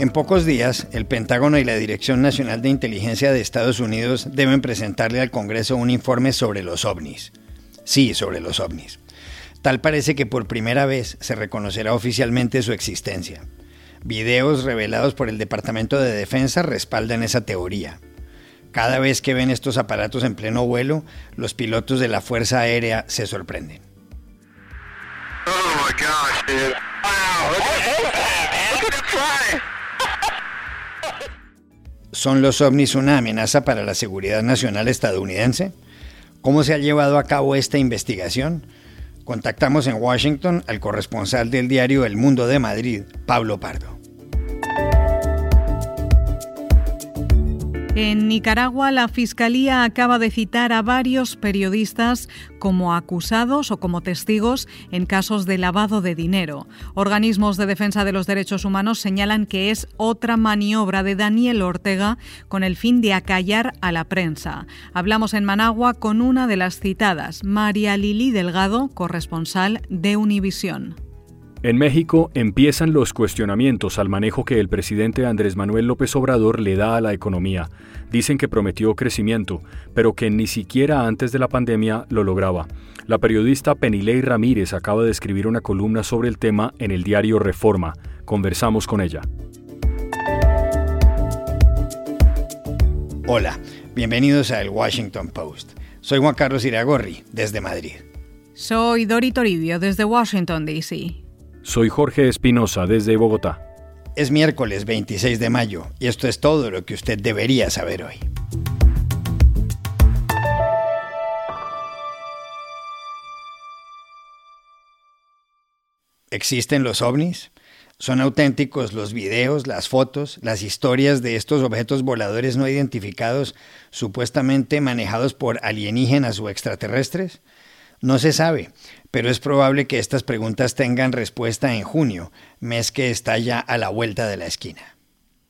En pocos días, el Pentágono y la Dirección Nacional de Inteligencia de Estados Unidos deben presentarle al Congreso un informe sobre los ovnis. Sí, sobre los ovnis. Tal parece que por primera vez se reconocerá oficialmente su existencia. Videos revelados por el Departamento de Defensa respaldan esa teoría. Cada vez que ven estos aparatos en pleno vuelo, los pilotos de la Fuerza Aérea se sorprenden. Oh my gosh, dude. Wow, look at, ¿Son los ovnis una amenaza para la seguridad nacional estadounidense? ¿Cómo se ha llevado a cabo esta investigación? Contactamos en Washington al corresponsal del diario El Mundo de Madrid, Pablo Pardo. En Nicaragua, la Fiscalía acaba de citar a varios periodistas como acusados o como testigos en casos de lavado de dinero. Organismos de defensa de los derechos humanos señalan que es otra maniobra de Daniel Ortega con el fin de acallar a la prensa. Hablamos en Managua con una de las citadas, María Lili Delgado, corresponsal de Univisión. En México empiezan los cuestionamientos al manejo que el presidente Andrés Manuel López Obrador le da a la economía. Dicen que prometió crecimiento, pero que ni siquiera antes de la pandemia lo lograba. La periodista Penilei Ramírez acaba de escribir una columna sobre el tema en el diario Reforma. Conversamos con ella. Hola, bienvenidos a El Washington Post. Soy Juan Carlos Iragorri, desde Madrid. Soy Dori Toribio, desde Washington, D.C. Soy Jorge Espinosa desde Bogotá. Es miércoles 26 de mayo y esto es todo lo que usted debería saber hoy. ¿Existen los ovnis? ¿Son auténticos los videos, las fotos, las historias de estos objetos voladores no identificados supuestamente manejados por alienígenas o extraterrestres? No se sabe, pero es probable que estas preguntas tengan respuesta en junio, mes que está ya a la vuelta de la esquina.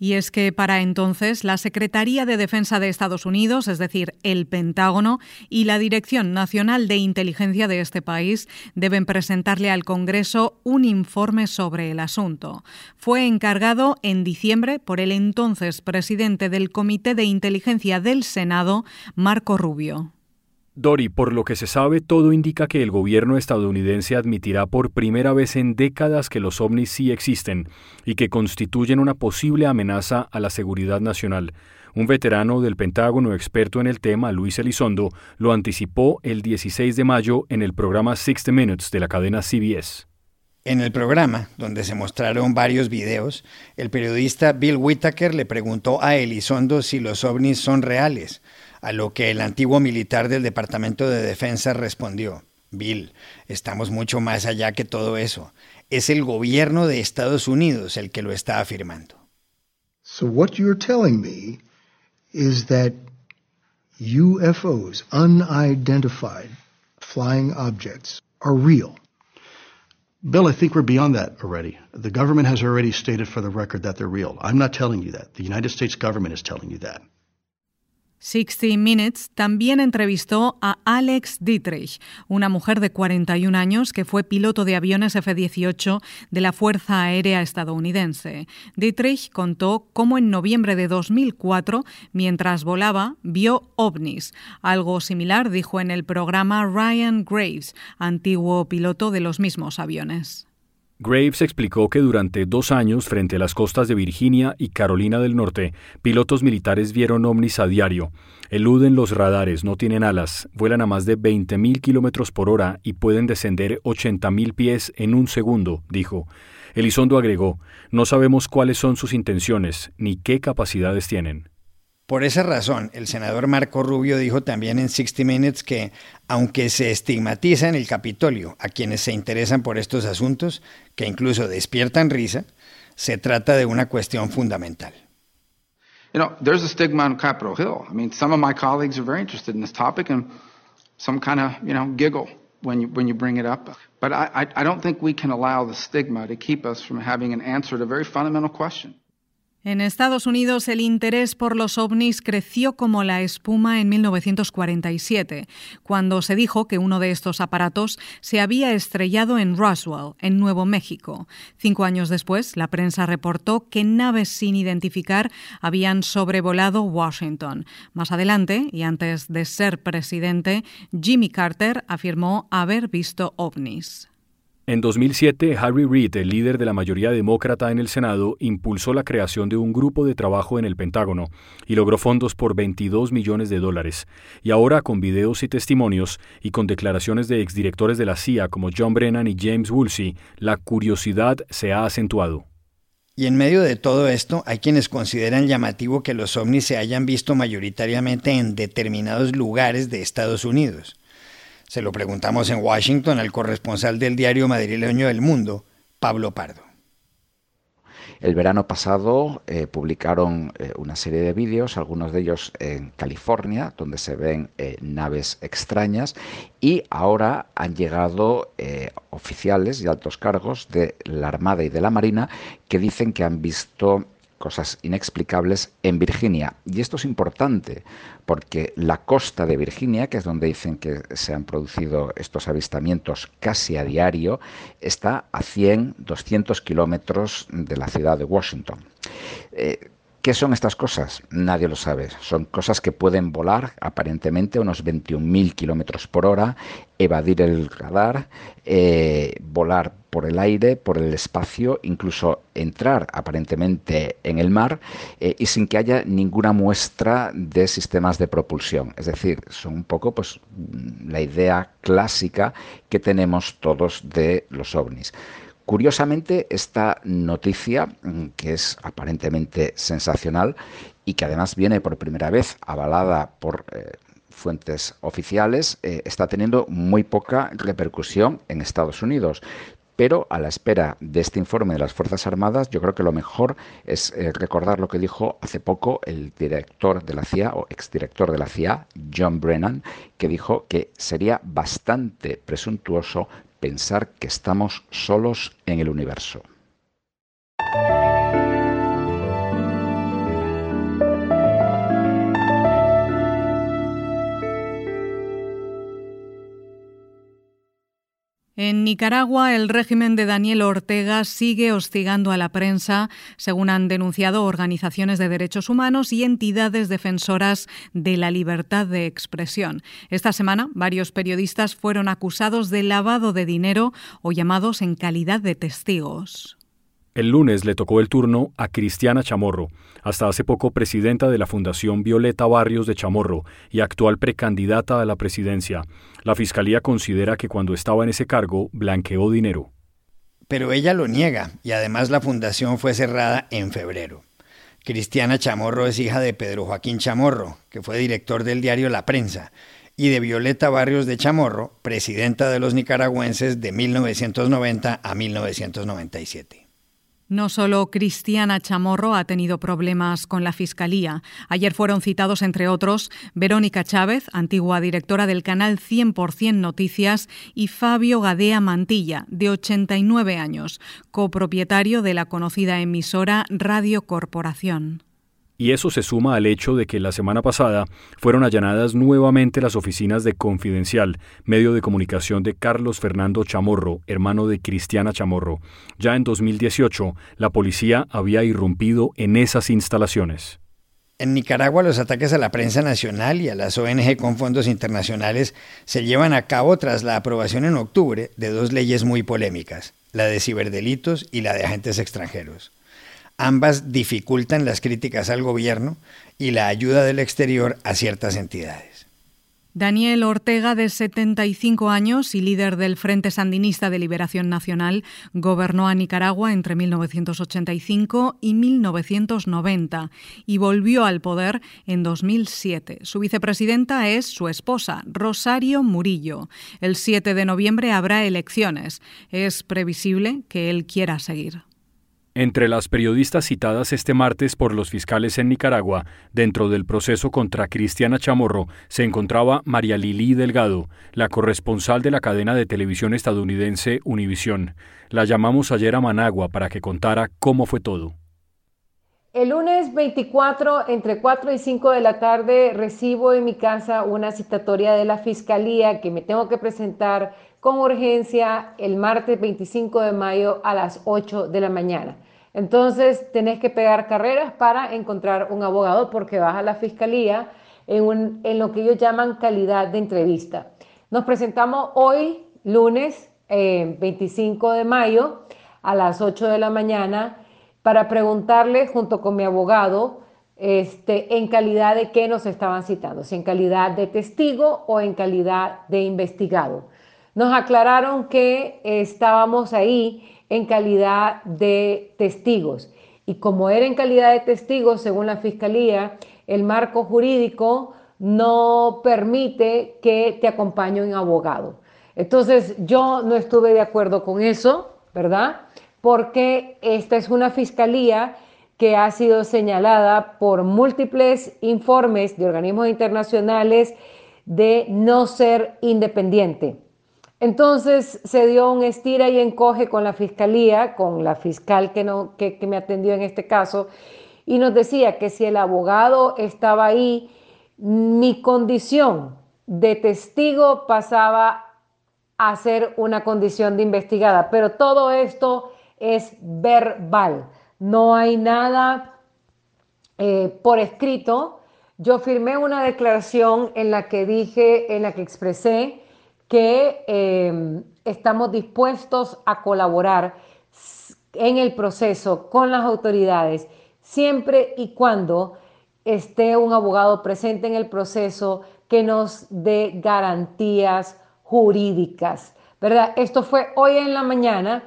Y es que para entonces la Secretaría de Defensa de Estados Unidos, es decir, el Pentágono, y la Dirección Nacional de Inteligencia de este país deben presentarle al Congreso un informe sobre el asunto. Fue encargado en diciembre por el entonces presidente del Comité de Inteligencia del Senado, Marco Rubio. Dori, por lo que se sabe, todo indica que el gobierno estadounidense admitirá por primera vez en décadas que los ovnis sí existen y que constituyen una posible amenaza a la seguridad nacional. Un veterano del Pentágono experto en el tema, Luis Elizondo, lo anticipó el 16 de mayo en el programa 60 Minutes de la cadena CBS. En el programa, donde se mostraron varios videos, el periodista Bill Whitaker le preguntó a Elizondo si los ovnis son reales a lo que el antiguo militar del Departamento de Defensa respondió, Bill, estamos mucho más allá que todo eso. Es el gobierno de Estados Unidos el que lo está afirmando. So what you're telling me is that UFOs, unidentified flying objects, are real. Bill, I think we're beyond that already. The government has already stated for the record that they're real. I'm not telling you that. The United States government is telling you that. 60 Minutes también entrevistó a Alex Dietrich, una mujer de 41 años que fue piloto de aviones F-18 de la Fuerza Aérea estadounidense. Dietrich contó cómo en noviembre de 2004, mientras volaba, vio ovnis. Algo similar dijo en el programa Ryan Graves, antiguo piloto de los mismos aviones. Graves explicó que durante dos años, frente a las costas de Virginia y Carolina del Norte, pilotos militares vieron ovnis a diario. Eluden los radares, no tienen alas, vuelan a más de 20.000 kilómetros por hora y pueden descender 80.000 pies en un segundo, dijo. Elizondo agregó: No sabemos cuáles son sus intenciones ni qué capacidades tienen. Por esa razón, el senador Marco Rubio dijo también en 60 Minutes que, aunque se estigmatiza en el Capitolio a quienes se interesan por estos asuntos, que incluso despiertan risa, se trata de una cuestión fundamental. You know, there's a stigma on Capitol Hill. I mean, some of my colleagues are very interested in this topic and some kind of, you know, giggle when you, when you bring it up. But I, I, I don't think we can allow the stigma to keep us from having an answer to a very fundamental question. En Estados Unidos el interés por los ovnis creció como la espuma en 1947, cuando se dijo que uno de estos aparatos se había estrellado en Roswell, en Nuevo México. Cinco años después, la prensa reportó que naves sin identificar habían sobrevolado Washington. Más adelante, y antes de ser presidente, Jimmy Carter afirmó haber visto ovnis. En 2007, Harry Reid, el líder de la mayoría demócrata en el Senado, impulsó la creación de un grupo de trabajo en el Pentágono y logró fondos por 22 millones de dólares. Y ahora, con videos y testimonios y con declaraciones de exdirectores de la CIA como John Brennan y James Woolsey, la curiosidad se ha acentuado. Y en medio de todo esto, hay quienes consideran llamativo que los ovnis se hayan visto mayoritariamente en determinados lugares de Estados Unidos. Se lo preguntamos en Washington al corresponsal del diario madrileño El Mundo, Pablo Pardo. El verano pasado eh, publicaron eh, una serie de vídeos, algunos de ellos en California, donde se ven eh, naves extrañas, y ahora han llegado oficiales y altos cargos de la Armada y de la Marina que dicen que han visto cosas inexplicables en Virginia. Y esto es importante porque la costa de Virginia, que es donde dicen que se han producido estos avistamientos casi a diario, está a 100, 200 kilómetros de la ciudad de Washington. Eh, ¿Qué son estas cosas? Nadie lo sabe. Son cosas que pueden volar aparentemente a unos 21.000 kilómetros por hora, evadir el radar, eh, volar por el aire, por el espacio, incluso entrar aparentemente en el mar eh, y sin que haya ninguna muestra de sistemas de propulsión. Es decir, son un poco pues, la idea clásica que tenemos todos de los ovnis. Curiosamente, esta noticia, mm, que es aparentemente sensacional y que además viene por primera vez avalada por eh, fuentes oficiales, eh, está teniendo muy poca repercusión en Estados Unidos. Pero a la espera de este informe de las Fuerzas Armadas, yo creo que lo mejor es eh, recordar lo que dijo hace poco el director de la CIA o exdirector de la CIA, John Brennan, que dijo que sería bastante presuntuoso pensar que estamos solos en el universo. En Nicaragua, el régimen de Daniel Ortega sigue hostigando a la prensa, según han denunciado organizaciones de derechos humanos y entidades defensoras de la libertad de expresión. Esta semana, varios periodistas fueron acusados de lavado de dinero o llamados en calidad de testigos. El lunes le tocó el turno a Cristiana Chamorro, hasta hace poco presidenta de la Fundación Violeta Barrios de Chamorro y actual precandidata a la presidencia. La Fiscalía considera que cuando estaba en ese cargo blanqueó dinero. Pero ella lo niega y además la fundación fue cerrada en febrero. Cristiana Chamorro es hija de Pedro Joaquín Chamorro, que fue director del diario La Prensa, y de Violeta Barrios de Chamorro, presidenta de los nicaragüenses de 1990 a 1997. No solo Cristiana Chamorro ha tenido problemas con la Fiscalía. Ayer fueron citados, entre otros, Verónica Chávez, antigua directora del canal 100% Noticias, y Fabio Gadea Mantilla, de 89 años, copropietario de la conocida emisora Radio Corporación. Y eso se suma al hecho de que la semana pasada fueron allanadas nuevamente las oficinas de Confidencial, medio de comunicación de Carlos Fernando Chamorro, hermano de Cristiana Chamorro. Ya en 2018, la policía había irrumpido en esas instalaciones. En Nicaragua los ataques a la prensa nacional y a las ONG con fondos internacionales se llevan a cabo tras la aprobación en octubre de dos leyes muy polémicas, la de ciberdelitos y la de agentes extranjeros. Ambas dificultan las críticas al gobierno y la ayuda del exterior a ciertas entidades. Daniel Ortega, de 75 años y líder del Frente Sandinista de Liberación Nacional, gobernó a Nicaragua entre 1985 y 1990 y volvió al poder en 2007. Su vicepresidenta es su esposa, Rosario Murillo. El 7 de noviembre habrá elecciones. Es previsible que él quiera seguir. Entre las periodistas citadas este martes por los fiscales en Nicaragua, dentro del proceso contra Cristiana Chamorro, se encontraba María Lili Delgado, la corresponsal de la cadena de televisión estadounidense Univisión. La llamamos ayer a Managua para que contara cómo fue todo. El lunes 24, entre 4 y 5 de la tarde, recibo en mi casa una citatoria de la Fiscalía que me tengo que presentar con urgencia el martes 25 de mayo a las 8 de la mañana. Entonces, tenés que pegar carreras para encontrar un abogado porque vas a la Fiscalía en, en lo que ellos llaman calidad de entrevista. Nos presentamos hoy, lunes 25 eh, de mayo, a las 8 de la mañana para preguntarle junto con mi abogado este, en calidad de qué nos estaban citando, si en calidad de testigo o en calidad de investigado. Nos aclararon que estábamos ahí en calidad de testigos y como era en calidad de testigos, según la Fiscalía, el marco jurídico no permite que te acompañe un abogado. Entonces yo no estuve de acuerdo con eso, ¿verdad? porque esta es una fiscalía que ha sido señalada por múltiples informes de organismos internacionales de no ser independiente. Entonces se dio un estira y encoge con la fiscalía, con la fiscal que, no, que, me atendió en este caso, y nos decía que si el abogado estaba ahí, mi condición de testigo pasaba a ser una condición de investigada. Pero todo esto es verbal, no hay nada eh, por escrito. Yo firmé una declaración en la que dije, en la que expresé que eh, estamos dispuestos a colaborar en el proceso con las autoridades, siempre y cuando esté un abogado presente en el proceso que nos dé garantías jurídicas, ¿verdad? Esto fue hoy en la mañana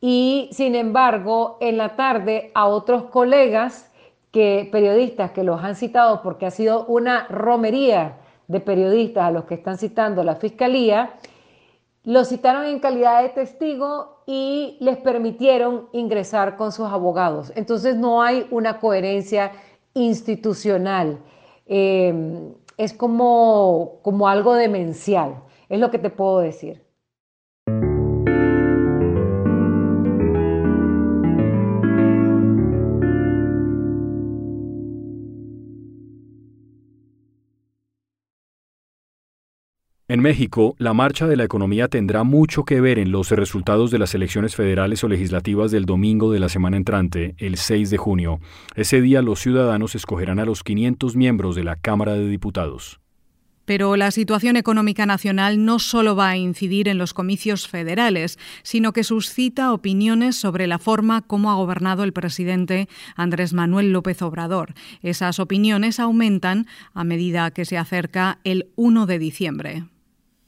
y sin embargo en la tarde a otros colegas que periodistas que los han citado porque ha sido una romería de periodistas a los que están citando la fiscalía, los citaron en calidad de testigo y les permitieron ingresar con sus abogados. Entonces no hay una coherencia institucional. Eh, es como, como algo demencial, es lo que te puedo decir. En México, la marcha de la economía tendrá mucho que ver en los resultados de las elecciones federales o legislativas del domingo de la semana entrante, el 6 de junio. Ese día los ciudadanos escogerán a los 500 miembros de la Cámara de Diputados. Pero la situación económica nacional no solo va a incidir en los comicios federales, sino que suscita opiniones sobre la forma como ha gobernado el presidente Andrés Manuel López Obrador. Esas opiniones aumentan a medida que se acerca el 1 de diciembre.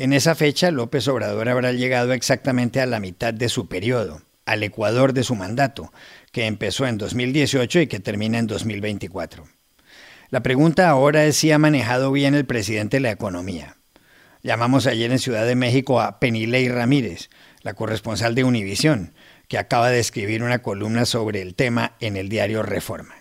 En esa fecha, López Obrador habrá llegado exactamente a la mitad de su periodo, al ecuador de su mandato, que empezó en 2018 y que termina en 2024. La pregunta ahora es si ha manejado bien el presidente la economía. Llamamos ayer en Ciudad de México a Penilei Ramírez, la corresponsal de Univisión, que acaba de escribir una columna sobre el tema en el diario Reforma.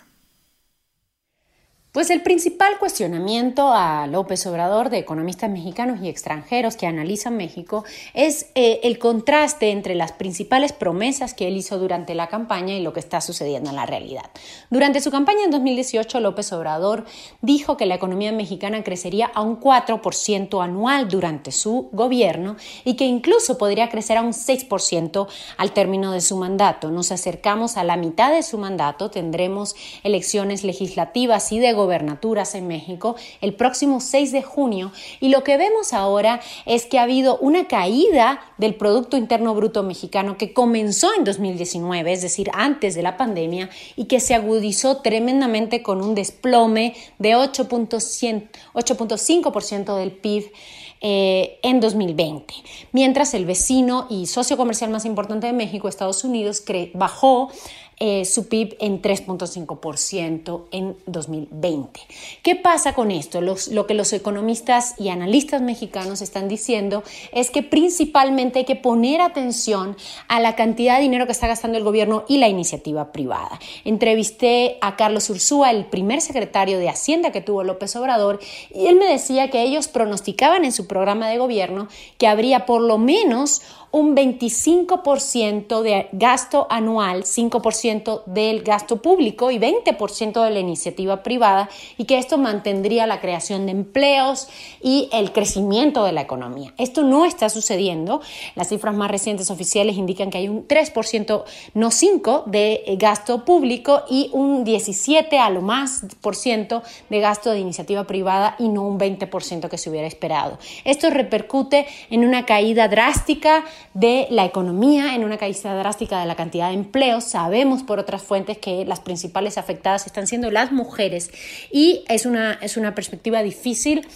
Pues el principal cuestionamiento a López Obrador de economistas mexicanos y extranjeros que analizan México es eh, el contraste entre las principales promesas que él hizo durante la campaña y lo que está sucediendo en la realidad. Durante su campaña en 2018, López Obrador dijo que la economía mexicana crecería a un 4% anual durante su gobierno y que incluso podría crecer a un 6% al término de su mandato. Nos acercamos a la mitad de su mandato, tendremos elecciones legislativas y de gobernaturas en México el próximo 6 de junio y lo que vemos ahora es que ha habido una caída del Producto Interno Bruto mexicano que comenzó en 2019, es decir, antes de la pandemia, y que se agudizó tremendamente con un desplome de 8.5% del PIB. Eh, en 2020, mientras el vecino y socio comercial más importante de México, Estados Unidos, bajó eh, su PIB en 3.5% en 2020. ¿Qué pasa con esto? lo que los economistas y analistas mexicanos están diciendo es que principalmente hay que poner atención a la cantidad de dinero que está gastando el gobierno y la iniciativa privada. Entrevisté a Carlos Ursúa, el primer secretario de Hacienda que tuvo López Obrador, y él me decía que ellos pronosticaban en su programa de gobierno que habría por lo menos un 25% de gasto anual, 5% 80% del gasto público y 20% de la iniciativa privada y que esto mantendría la creación de empleos y el crecimiento de la economía. Esto no está sucediendo. Las cifras más recientes oficiales indican que hay un 3%, no 5%, de gasto público y un 17% a lo más por ciento de gasto de iniciativa privada y no un 20% que se hubiera esperado. Esto repercute en una caída drástica de la economía, en una caída drástica de la cantidad de empleos. Sabemos por otras fuentes que las principales afectadas están siendo las mujeres y es una, es una perspectiva difícil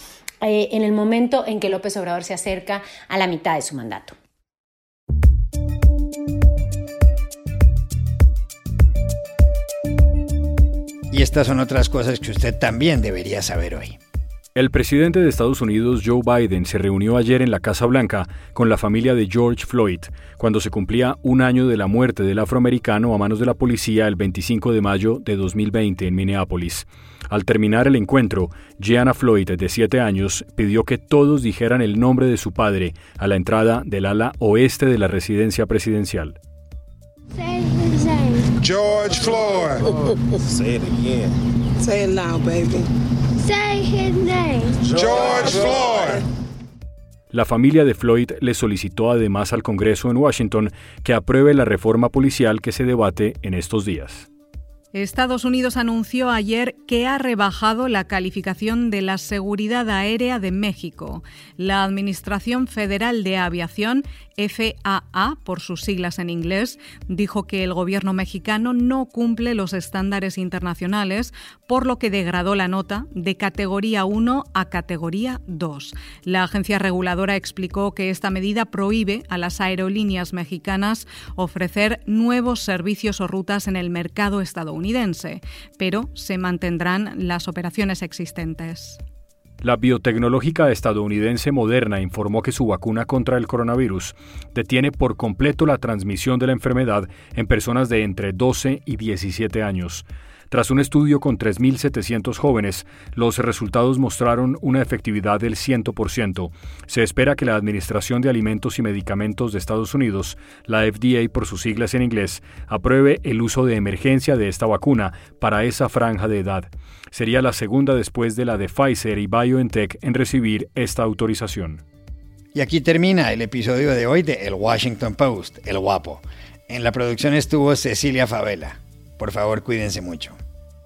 eh, en el momento en que López Obrador se acerca a la mitad de su mandato. Y estas son otras cosas que usted también debería saber hoy. El presidente de Estados Unidos, Joe Biden, se reunió ayer en la Casa Blanca con la familia de George Floyd, cuando se cumplía un año de la muerte del afroamericano a manos de la policía el 25 de mayo de 2020 en Minneapolis. Al terminar el encuentro, Gianna Floyd, de 7 años, pidió que todos dijeran el nombre de su padre a la entrada del ala oeste de la residencia presidencial. George Floyd. Say it again. Say it now, baby. George Floyd. La familia de Floyd le solicitó además al Congreso en Washington que apruebe la reforma policial que se debate en estos días. Estados Unidos anunció ayer que ha rebajado la calificación de la seguridad aérea de México. La Administración Federal de Aviación, FAA por sus siglas en inglés, dijo que el gobierno mexicano no cumple los estándares internacionales, por lo que degradó la nota de categoría 1 a categoría 2. La agencia reguladora explicó que esta medida prohíbe a las aerolíneas mexicanas ofrecer nuevos servicios o rutas en el mercado pero se mantendrán las operaciones existentes. La biotecnológica estadounidense Moderna informó que su vacuna contra el coronavirus detiene por completo la transmisión de la enfermedad en personas de entre 12 y 17 años. Tras un estudio con 3.700 jóvenes, los resultados mostraron una efectividad del 100%. Se espera que la Administración de Alimentos y Medicamentos de Estados Unidos, la FDA por sus siglas en inglés, apruebe el uso de emergencia de esta vacuna para esa franja de edad. Sería la segunda después de la de Pfizer y BioNTech en recibir esta autorización. Y aquí termina el episodio de hoy de El Washington Post, El Guapo. En la producción estuvo Cecilia Favela. Por favor, cuídense mucho.